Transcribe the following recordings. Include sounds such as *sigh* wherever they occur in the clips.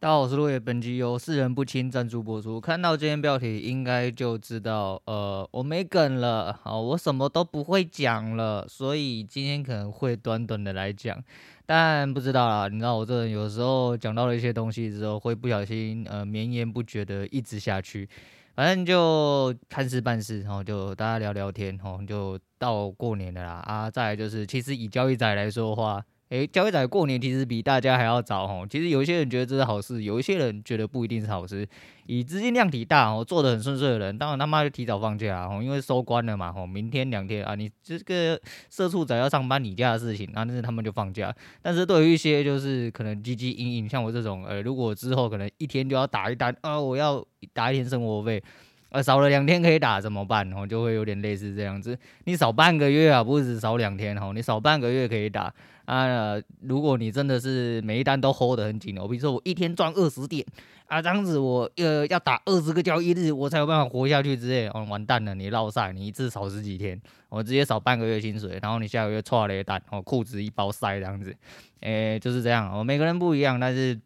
大家好，我是路野，本集由四人不清赞助播出。看到今天标题，应该就知道，呃，我没梗了，好，我什么都不会讲了，所以今天可能会短短的来讲，但不知道啦，你知道我这人有时候讲到了一些东西之后，会不小心呃绵延不绝的一直下去，反正就看事办事，然后就大家聊聊天，然后，就到过年了啦啊，再来就是，其实以交易仔来说的话。诶，交易仔过年其实比大家还要早吼。其实有一些人觉得这是好事，有一些人觉得不一定是好事。以资金量体大哦，做得很顺遂的人，当然他妈就提早放假吼，因为收官了嘛吼，明天两天啊，你这个社畜仔要上班，你家的事情，那、啊、是他们就放假。但是对于一些就是可能积积阴阴，像我这种，呃，如果之后可能一天就要打一单啊，我要打一天生活费。呃，少了两天可以打怎么办？哦，就会有点类似这样子。你少半个月啊，不是少两天哦，你少半个月可以打啊。如果你真的是每一单都 hold 得很紧我，比如说我一天赚二十点啊，这样子我呃要打二十个交易日，我才有办法活下去之类哦，完蛋了，你落赛，你一次少十几天，我直接少半个月薪水，然后你下个月错了一单哦，裤子一包塞这样子，诶，就是这样哦，每个人不一样，但是。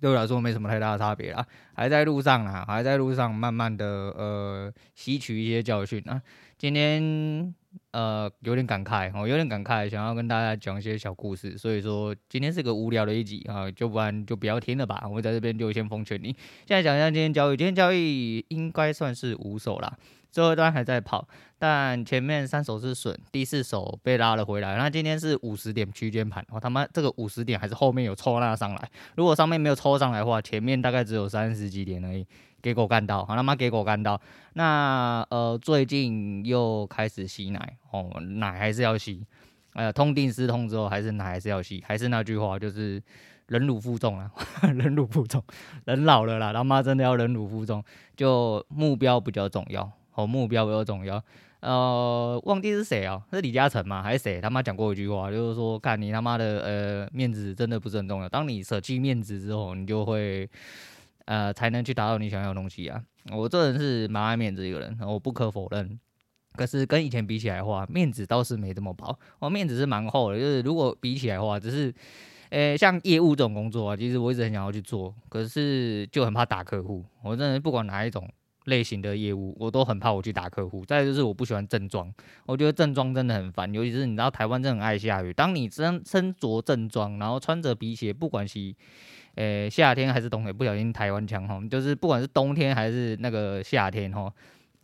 对我来说没什么太大的差别啦，还在路上啦，还在路上慢慢的呃吸取一些教训啊。今天呃有点感慨，我有点感慨，想要跟大家讲一些小故事，所以说今天是个无聊的一集啊，就不然就不要听了吧。我在这边就先奉劝你，现在讲一下今天交易，今天交易应该算是五手啦。最后一段还在跑，但前面三手是损，第四手被拉了回来。那今天是五十点区间盘，我他妈这个五十点还是后面有抽那上来。如果上面没有抽上来的话，前面大概只有三十几点而已。给狗干到，好他妈给狗干到。那呃最近又开始吸奶哦，奶还是要吸。呃，痛定思痛之后，还是奶还是要吸。还是那句话，就是忍辱负重啊，*laughs* 忍辱负重。人老了啦，他妈真的要忍辱负重，就目标比较重要。哦，目标比较重要。呃，忘记是谁啊？是李嘉诚吗？还是谁？他妈讲过一句话，就是说，看你他妈的，呃，面子真的不是很重要。当你舍弃面子之后，你就会，呃，才能去达到你想要的东西啊。我这人是蛮爱面子一个人，我不可否认。可是跟以前比起来的话，面子倒是没这么薄。我面子是蛮厚的，就是如果比起来的话，只是，呃，像业务这种工作啊，其实我一直很想要去做，可是就很怕打客户。我真的不管哪一种。类型的业务，我都很怕我去打客户。再就是我不喜欢正装，我觉得正装真的很烦，尤其是你知道台湾真的很爱下雨。当你身身着正装，然后穿着皮鞋，不管是诶、夏天还是冬天，不小心台湾腔哈，就是不管是冬天还是那个夏天哈。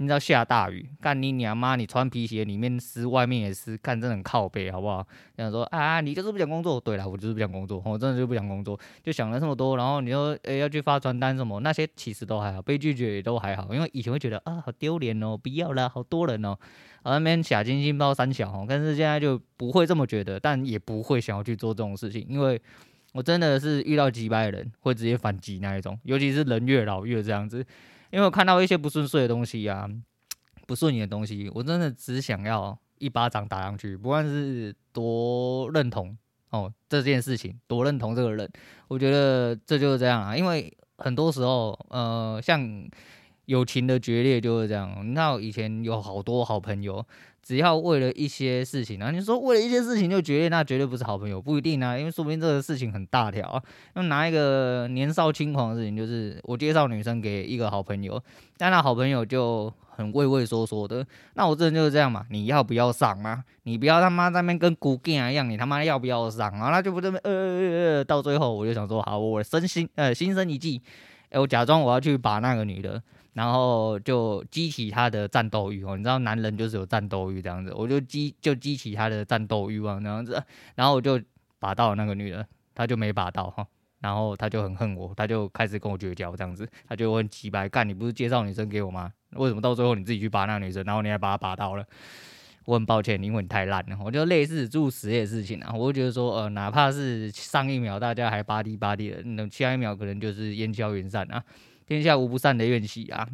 你知道下大雨，干你娘妈！你穿皮鞋里面湿，外面也湿，看真的很靠背，好不好？想说啊，你就是不想工作。对了，我就是不想工作，我真的就不想工作，就想了这么多。然后你说，诶、要去发传单什么，那些其实都还好，被拒绝也都还好。因为以前会觉得啊，好丢脸哦，不要了，好多人哦，然后那边假惺惺包三小哦。但是现在就不会这么觉得，但也不会想要去做这种事情，因为我真的是遇到几百人会直接反击那一种，尤其是人越老越这样子。因为我看到一些不顺遂的东西啊，不顺眼的东西，我真的只想要一巴掌打上去。不管是多认同哦这件事情，多认同这个人，我觉得这就是这样啊。因为很多时候，呃，像友情的决裂就是这样。你知道以前有好多好朋友。只要为了一些事情啊，你说为了一些事情就决裂，那绝对不是好朋友，不一定啊，因为说不定这个事情很大条啊。那拿一个年少轻狂的事情，就是我介绍女生给一个好朋友，但那好朋友就很畏畏缩缩的。那我这人就是这样嘛，你要不要上啊？你不要他妈在那边跟古剑一样，你他妈要不要上啊？那就不这么呃呃呃，到最后我就想说，好，我身心呃心生一计，哎，我假装我要去把那个女的。然后就激起他的战斗欲哦，你知道男人就是有战斗欲这样子，我就激就激起他的战斗欲望这样子，然后我就把到那个女的，他就没把到哈，然后他就很恨我，他就开始跟我绝交这样子，他就很奇怪，干你不是介绍女生给我吗？为什么到最后你自己去把那个女生，然后你还把她把到了？我很抱歉，因为你太烂了，我就类似诸如此类的事情啊，我就觉得说呃，哪怕是上一秒大家还巴蒂巴蒂的，那下一秒可能就是烟消云散啊。天下无不散的宴席啊，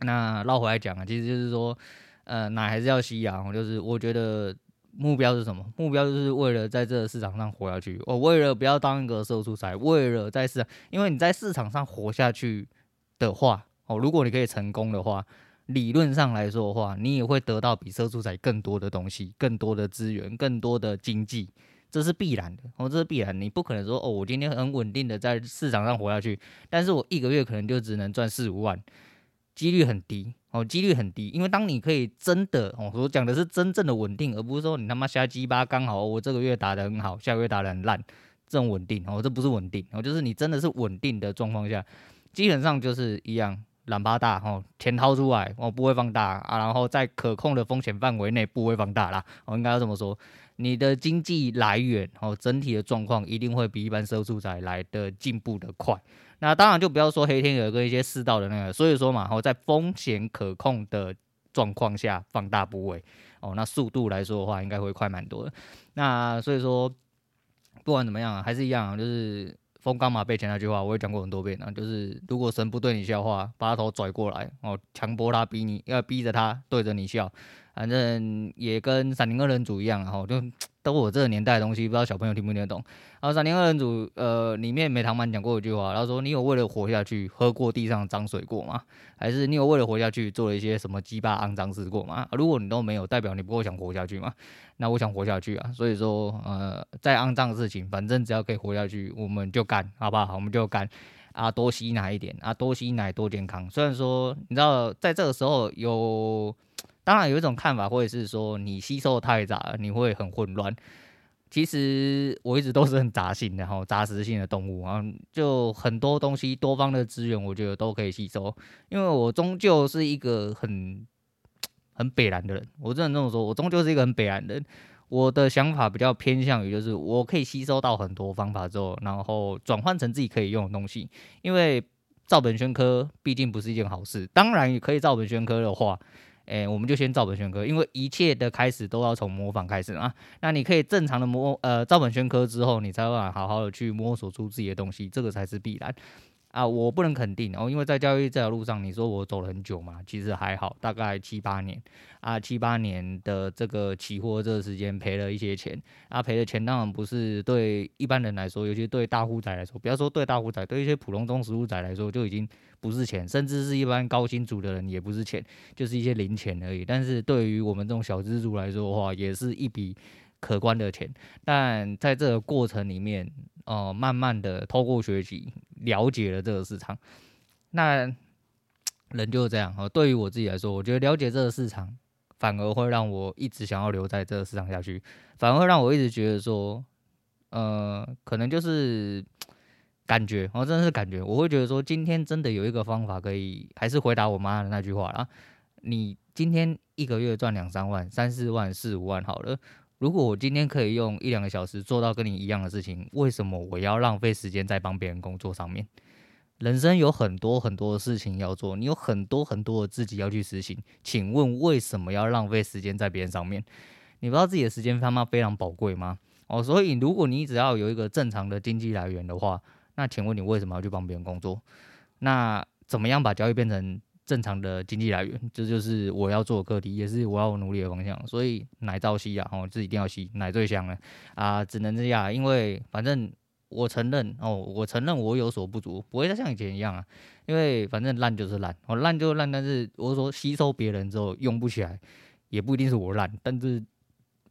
那绕回来讲啊，其实就是说，呃，奶还是要吸啊。就是我觉得目标是什么？目标就是为了在这个市场上活下去。我为了不要当一个社畜仔，为了在市场，因为你在市场上活下去的话，哦，如果你可以成功的话，理论上来说的话，你也会得到比社畜仔更多的东西、更多的资源、更多的经济。这是必然的，哦，这是必然，你不可能说哦，我今天很稳定的在市场上活下去，但是我一个月可能就只能赚四五万，几率很低，哦，几率很低，因为当你可以真的，哦，我讲的是真正的稳定，而不是说你他妈瞎鸡巴刚好我这个月打得很好，下个月打得很烂，这种稳定，哦，这不是稳定，哦，就是你真的是稳定的状况下，基本上就是一样。懒巴大哦，钱掏出来哦，不会放大啊，然后在可控的风险范围内不会放大啦。我应该要这么说，你的经济来源哦，整体的状况一定会比一般社会住宅来的进步的快。那当然就不要说黑天鹅跟一些世道的那个，所以说嘛，哦，在风险可控的状况下放大部位哦，那速度来说的话，应该会快蛮多的。那所以说，不管怎么样，还是一样，就是。风刚马背前那句话，我也讲过很多遍了，就是如果神不对你笑话，把他头拽过来，哦，强迫他逼你，要逼着他对着你笑，反正也跟闪灵二人组一样，然后就。*tsk* 都我这个年代的东西，不知道小朋友听不听得懂。然后《闪灵二人组》呃里面美堂满讲过一句话，他说：“你有为了活下去喝过地上脏水过吗？还是你有为了活下去做了一些什么鸡巴肮脏事过吗？如果你都没有，代表你不够想活下去嘛。那我想活下去啊，所以说呃，再肮脏的事情，反正只要可以活下去，我们就干，好不好？我们就干啊，多吸奶一点啊，多吸奶多健康。虽然说你知道，在这个时候有。当然有一种看法，或者是说你吸收的太杂，你会很混乱。其实我一直都是很杂性的哈，*laughs* 杂食性的动物啊，就很多东西多方的资源，我觉得都可以吸收。因为我终究是一个很很北蓝的人，我真的这么说，我终究是一个很北蓝的人。我的想法比较偏向于，就是我可以吸收到很多方法之后，然后转换成自己可以用的东西。因为照本宣科毕竟不是一件好事，当然也可以照本宣科的话。哎、我们就先照本宣科，因为一切的开始都要从模仿开始啊。那你可以正常的模呃照本宣科之后，你才会好好的去摸索出自己的东西，这个才是必然。啊，我不能肯定哦，因为在交易这条路上，你说我走了很久嘛，其实还好，大概七八年啊，七八年的这个期货这个时间赔了一些钱啊，赔的钱当然不是对一般人来说，尤其对大户仔来说，不要说对大户仔，对一些普通中实户仔来说就已经不是钱，甚至是一般高薪族的人也不是钱，就是一些零钱而已。但是对于我们这种小资族来说的话，也是一笔可观的钱。但在这个过程里面，哦、慢慢的透过学习。了解了这个市场，那人就是这样哦。对于我自己来说，我觉得了解这个市场，反而会让我一直想要留在这个市场下去，反而会让我一直觉得说，呃，可能就是 *tsk* 感觉，哦，真的是感觉，我会觉得说，今天真的有一个方法可以，还是回答我妈的那句话啦。你今天一个月赚两三万、三四万、四五万好了。如果我今天可以用一两个小时做到跟你一样的事情，为什么我要浪费时间在帮别人工作上面？人生有很多很多的事情要做，你有很多很多的自己要去实行。请问为什么要浪费时间在别人上面？你不知道自己的时间他妈非常宝贵吗？哦，所以如果你只要有一个正常的经济来源的话，那请问你为什么要去帮别人工作？那怎么样把交易变成？正常的经济来源，这就，是我要做的课题，也是我要努力的方向。所以奶照吸啊，哦，这一定要吸，奶最香了啊，只能这样。因为反正我承认哦，我承认我有所不足，不会再像以前一样啊。因为反正烂就是烂，哦烂就烂，但是我说吸收别人之后用不起来，也不一定是我烂，但是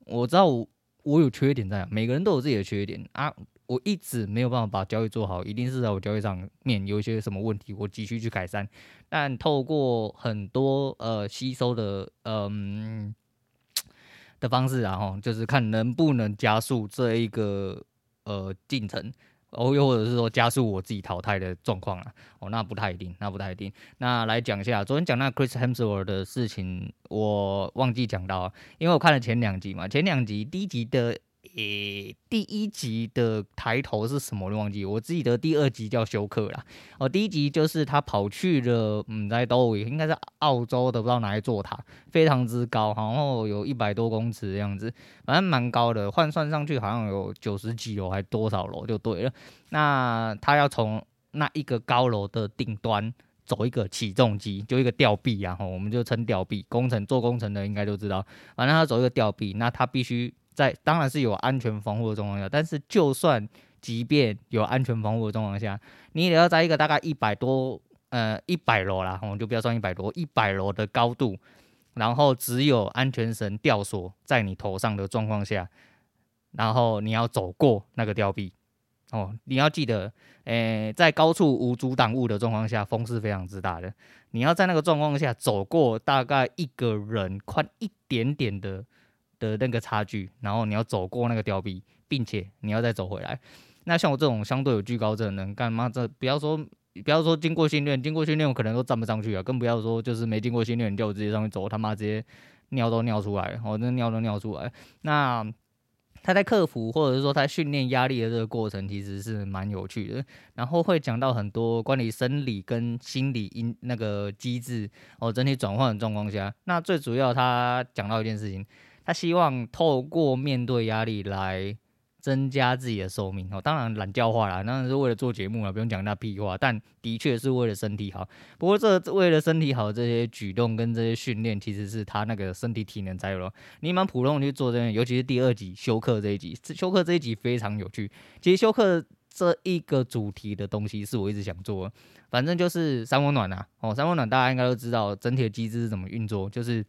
我知道我，我有缺点在，每个人都有自己的缺点啊。我一直没有办法把交易做好，一定是在我交易上面有一些什么问题，我急需去改善。但透过很多呃吸收的嗯、的方式，然后就是看能不能加速这一个呃进程，哦，又或者是说加速我自己淘汰的状况啊。哦，那不太一定，那不太一定。那来讲一下，昨天讲那 Chris Hemsworth 的事情，我忘记讲到，因为我看了前两集嘛，前两集第一集的。诶、第一集的抬头是什么？我忘记。我记得第二集叫休克啦。哦，第一集就是他跑去了，嗯，在都应该是澳洲的，不知道哪一座塔，非常之高，然后有一百多公尺的样子，反正蛮高的，换算上去好像有九十几楼还多少楼就对了。那他要从那一个高楼的顶端走一个起重机，就一个吊臂，然后我们就称吊臂。工程做工程的应该都知道，反正他走一个吊臂，那他必须。在当然是有安全防护的状况下，但是就算即便有安全防护的状况下，你也要在一个大概一百多呃一百楼啦，我们就不要算一百多一百楼的高度，然后只有安全绳吊索在你头上的状况下，然后你要走过那个吊臂。哦，你要记得，诶、在高处无阻挡物的状况下，风是非常之大的。你要在那个状况下走过大概一个人宽一点点的的那个差距，然后你要走过那个吊臂，并且你要再走回来。那像我这种相对有惧高症的人，干嘛这不要说不要说经过训练，经过训练我可能都站不上去啊，更不要说就是没经过训练，你叫我直接上去走，他妈直接尿都尿出来，我真尿都尿出来。那。他在克服，或者是说他训练压力的这个过程，其实是蛮有趣的。然后会讲到很多关于生理跟心理因那个机制哦，整体转换的状况下，那最主要他讲到一件事情，他希望透过面对压力来。增加自己的寿命哦，当然懒叫话啦，当然是为了做节目了，不用讲那屁话。但的确是为了身体好。不过这为了身体好，这些举动跟这些训练，其实是他那个身体体能才有了。你蛮普通的去做这样，尤其是第二集休克这一集，休克这一集非常有趣。其实休克这一个主题的东西是我一直想做的，反正就是三温暖呐。哦，三温暖大家应该都知道整体的机制是怎么运作，就是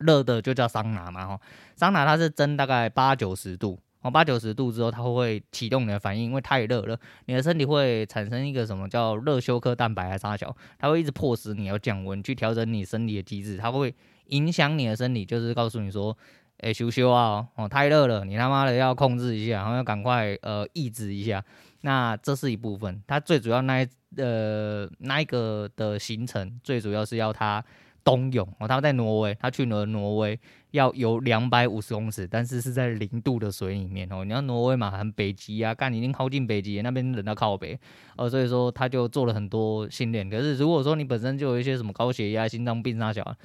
热的就叫桑拿嘛。哈，桑拿它是蒸大概八九十度。哦，八九十度之后，它会启动你的反应，因为太热了，你的身体会产生一个什么叫热休克蛋白还是啥小，它会一直迫使你要降温，去调整你身体的机制，它会影响你的身体，就是告诉你说，哎，休休啊，哦，太热了，你他妈的要控制一下，然后要赶快呃抑制一下。那这是一部分，它最主要那一呃那一个的形成，最主要是要它。冬泳哦，他在挪威，他去了挪威要游两百五十公尺，但是是在零度的水里面哦。你要挪威嘛，很北极啊，干你已经靠近北极，那边冷到靠北哦，所以说他就做了很多训练。可是如果说你本身就有一些什么高血压、心脏病那小，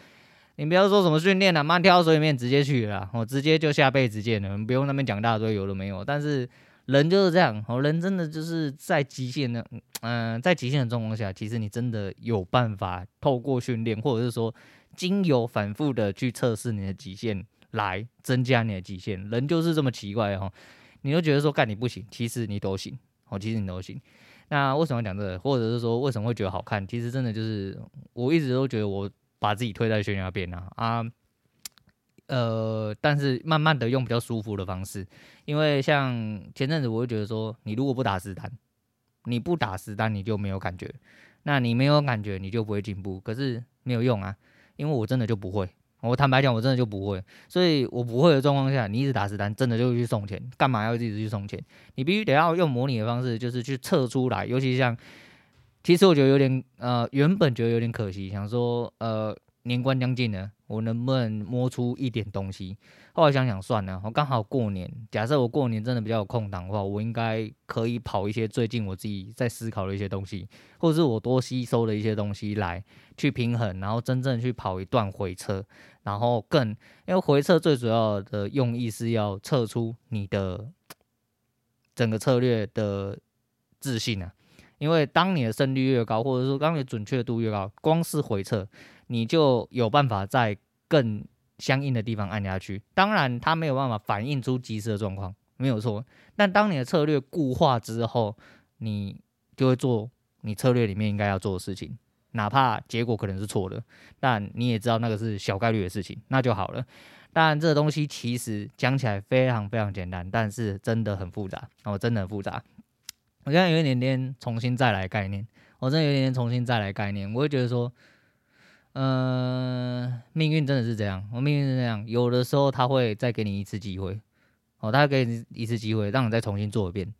你不要说什么训练了，慢跳到水里面直接去了，我直接就下辈子见了，不用那边讲大堆有的没有。但是。人就是这样，哦，人真的就是在极限的，嗯、在极限的状况下，其实你真的有办法透过训练，或者是说经由反复的去测试你的极限，来增加你的极限。人就是这么奇怪哦，你都觉得说干你不行，其实你都行，哦，其实你都行。那为什么讲这个？或者是说为什么会觉得好看？其实真的就是我一直都觉得我把自己推在悬崖边啊啊。呃，但是慢慢的用比较舒服的方式，因为像前阵子我会觉得说，你如果不打实单，你不打实单你就没有感觉，那你没有感觉你就不会进步，可是没有用啊，因为我真的就不会，我坦白讲我真的就不会，所以我不会的状况下，你一直打实单，真的就去送钱，干嘛要一直去送钱？你必须得要用模拟的方式，就是去测出来，尤其像，其实我觉得有点呃，原本觉得有点可惜，想说呃。年关将近了，我能不能摸出一点东西？后来想想算了，我刚好过年。假设我过年真的比较有空档的话，我应该可以跑一些最近我自己在思考的一些东西，或者是我多吸收的一些东西来去平衡，然后真正去跑一段回撤，然后更因为回撤最主要的用意是要测出你的整个策略的自信啊。因为当你的胜率越高，或者说当你准确度越高，光是回撤。你就有办法在更相应的地方按下去。当然，它没有办法反映出即时的状况，没有错。但当你的策略固化之后，你就会做你策略里面应该要做的事情，哪怕结果可能是错的，但你也知道那个是小概率的事情，那就好了。当然这个东西其实讲起来非常非常简单，但是真的很复杂哦，真的很复杂。我现在有一点点重新再来概念，我真的有一点点重新再来概念，我会觉得说。嗯、命运真的是这样，我命运是这样，有的时候他会再给你一次机会，哦，他给你一次机会，让你再重新做一遍。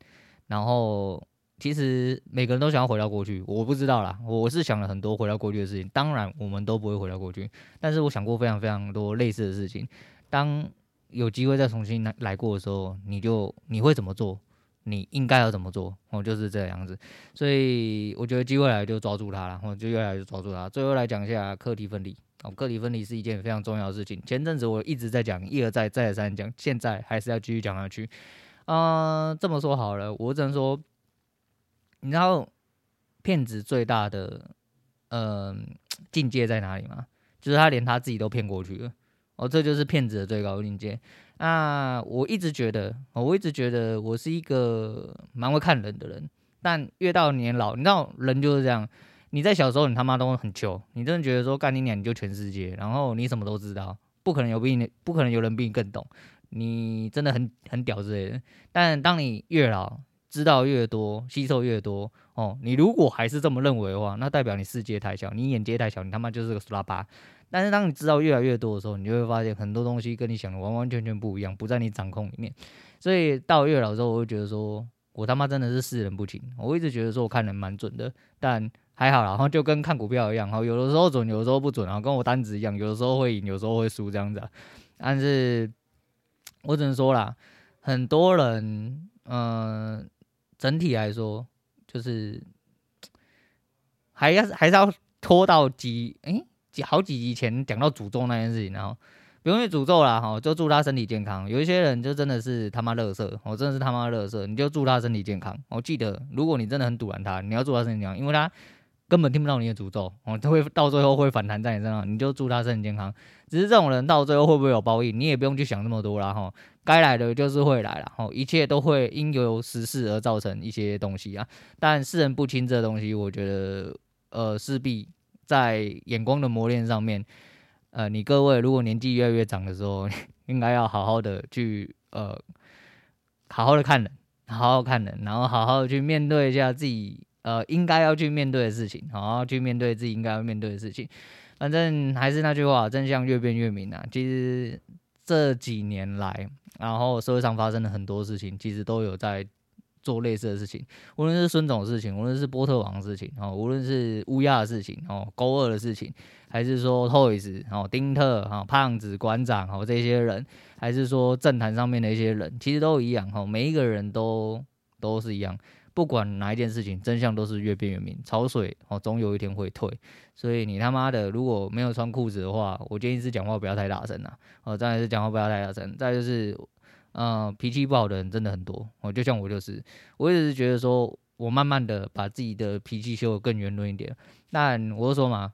然后，其实每个人都想要回到过去，我不知道啦，我是想了很多回到过去的事情。当然，我们都不会回到过去，但是我想过非常非常多类似的事情。当有机会再重新来来过的时候，你就你会怎么做？你应该要怎么做？哦，就是这样子，所以我觉得机会来就抓住它了，我就越来就抓住它。最后来讲一下课题分离哦，课题分离是一件非常重要的事情。前阵子我一直在讲，一而再，再而三讲，现在还是要继续讲下去。嗯、呃，这么说好了，我只能说，你知道骗子最大的嗯、呃、境界在哪里吗？就是他连他自己都骗过去了。哦，这就是骗子的最高境界。那我一直觉得，我一直觉得我是一个蛮会看人的人，但越到年老，你知道人就是这样。你在小时候，你他妈都很穷，你真的觉得说干你娘你就全世界，然后你什么都知道，不可能有比你，不可能有人比你更懂。你真的很很屌之类的。但当你越老，知道越多，吸收越多，哦，你如果还是这么认为的话，那代表你世界太小，你眼界太小，你他妈就是个苏拉巴。但是当你知道越来越多的时候，你就会发现很多东西跟你想的完完全全不一样，不在你掌控里面。所以到越老之后，我会觉得说，我他妈真的是世人不清。我一直觉得说我看人蛮准的，但还好啦，然后就跟看股票一样，哈，有的时候准，有的时候不准，然后跟我单子一样，有的时候会赢，有时候会输这样子。但是我只能说啦，很多人，嗯、整体来说，就是还要还是要拖到几，诶、好几集前讲到诅咒那件事情，然后不用去诅咒啦，哈，就祝他身体健康。有一些人就真的是他妈乐色，我真的是他妈乐色，你就祝他身体健康。我记得，如果你真的很堵拦他，你要祝他身体健康，因为他根本听不到你的诅咒，哦，他会到最后会反弹在你身上，你就祝他身体健康。只是这种人到最后会不会有报应，你也不用去想那么多啦，哈，该来的就是会来了，哈，一切都会因由时事而造成一些东西啊。但世人不清这东西，我觉得，呃，势必。在眼光的磨练上面，呃，你各位如果年纪越来越长的时候，*laughs* 应该要好好的去呃，好好的看人，好好看人，然后好好的去面对一下自己呃应该要去面对的事情，好好去面对自己应该要面对的事情。反正还是那句话，真相越辩越明啊。其实这几年来，然后社会上发生了很多事情，其实都有在。做类似的事情，无论是孙总的事情，无论是波特王的事情，哦，无论是乌鸦的事情，哦，勾二的事情，还是说 Toys，哦，丁特，哈，胖子馆长，哦，这些人，还是说政坛上面的一些人，其实都一样，哈，每一个人都都是一样，不管哪一件事情，真相都是越辩越明，潮水，哦，总有一天会退，所以你他妈的如果没有穿裤子的话，我建议是讲话不要太大声了，哦，再来是讲话不要太大声，再就是。嗯、脾气不好的人真的很多。我就像我就是，我一直是觉得说，我慢慢的把自己的脾气修得更圆润一点。但我就说嘛，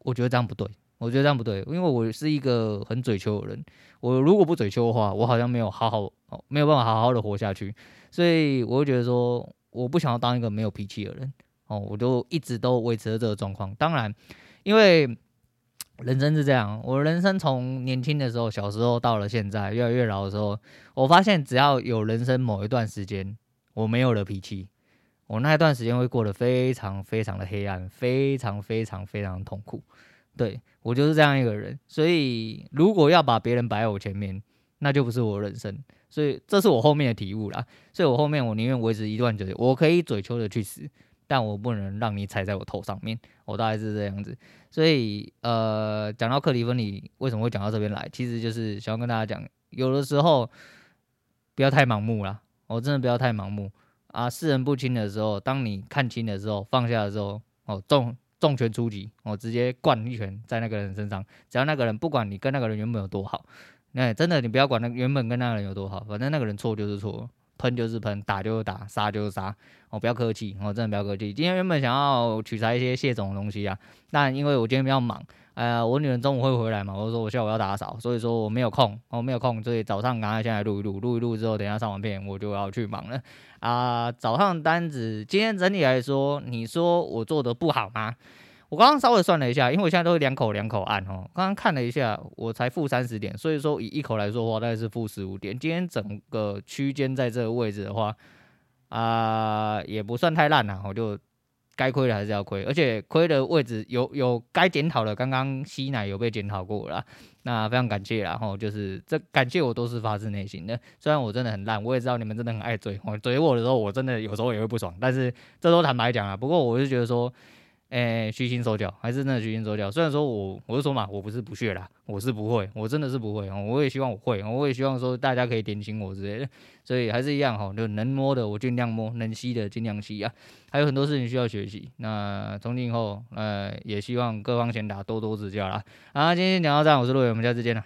我觉得这样不对，我觉得这样不对，因为我是一个很嘴秋的人。我如果不嘴秋的话，我好像没有好好，没有办法好好的活下去。所以我就觉得说，我不想要当一个没有脾气的人。哦，我就一直都维持着这个状况。当然，因为。人生是这样，我人生从年轻的时候，小时候到了现在，越来越老的时候，我发现只要有人生某一段时间我没有了脾气，我那一段时间会过得非常非常的黑暗，非常非常非常痛苦。对，我就是这样一个人，所以如果要把别人摆在我前面，那就不是我人生。所以这是我后面的体悟啦。所以我后面我宁愿维持一段就是，我可以嘴秋的去死。但我不能让你踩在我头上面，我大概是这样子，所以呃，讲到课题分离，为什么会讲到这边来？其实就是想要跟大家讲，有的时候不要太盲目了，我真的不要太盲目啊！世人不清的时候，当你看清的时候，放下的时候，哦，重重拳出击，我直接灌一拳在那个人身上，只要那个人不管你跟那个人原本有多好，那真的你不要管那原本跟那个人有多好，反正那个人错就是错。喷就是喷，打就是打，杀就是杀，哦，不要客气，哦，真的不要客气。今天原本想要取材一些谢总的东西啊，但因为我今天比较忙，呃，我女人中午会回来嘛，我说我下午要打扫，所以说我没有空，我没有空，所以早上赶快先来录一录，录一录之后，等一下上完片我就要去忙了啊，早上单子今天整体来说，你说我做的不好吗？我刚刚稍微算了一下，因为我现在都是两口两口按哦。刚刚看了一下，我才负三十点，所以说以一口来说的话，大概是负十五点。今天整个区间在这个位置的话，啊、也不算太烂了。我就该亏的还是要亏，而且亏的位置有有该检讨的，刚刚吸奶有被检讨过了。那非常感谢，然后就是这感谢我都是发自内心的。虽然我真的很烂，我也知道你们真的很爱追我，追我的时候我真的有时候也会不爽，但是这都坦白讲啊。不过我是觉得说。诶，虚心受教，还是真的虚心受教。虽然说我，我就说嘛，我不是不屑啦，我是不会，我真的是不会哦。我也希望我会，我也希望说大家可以点醒我之类的。所以还是一样哈，就能摸的我尽量摸，能吸的尽量吸啊。还有很多事情需要学习。那从今以后，呃，也希望各方贤达多多指教啦。好，今天讲到这，我是陆伟，我们下次见了。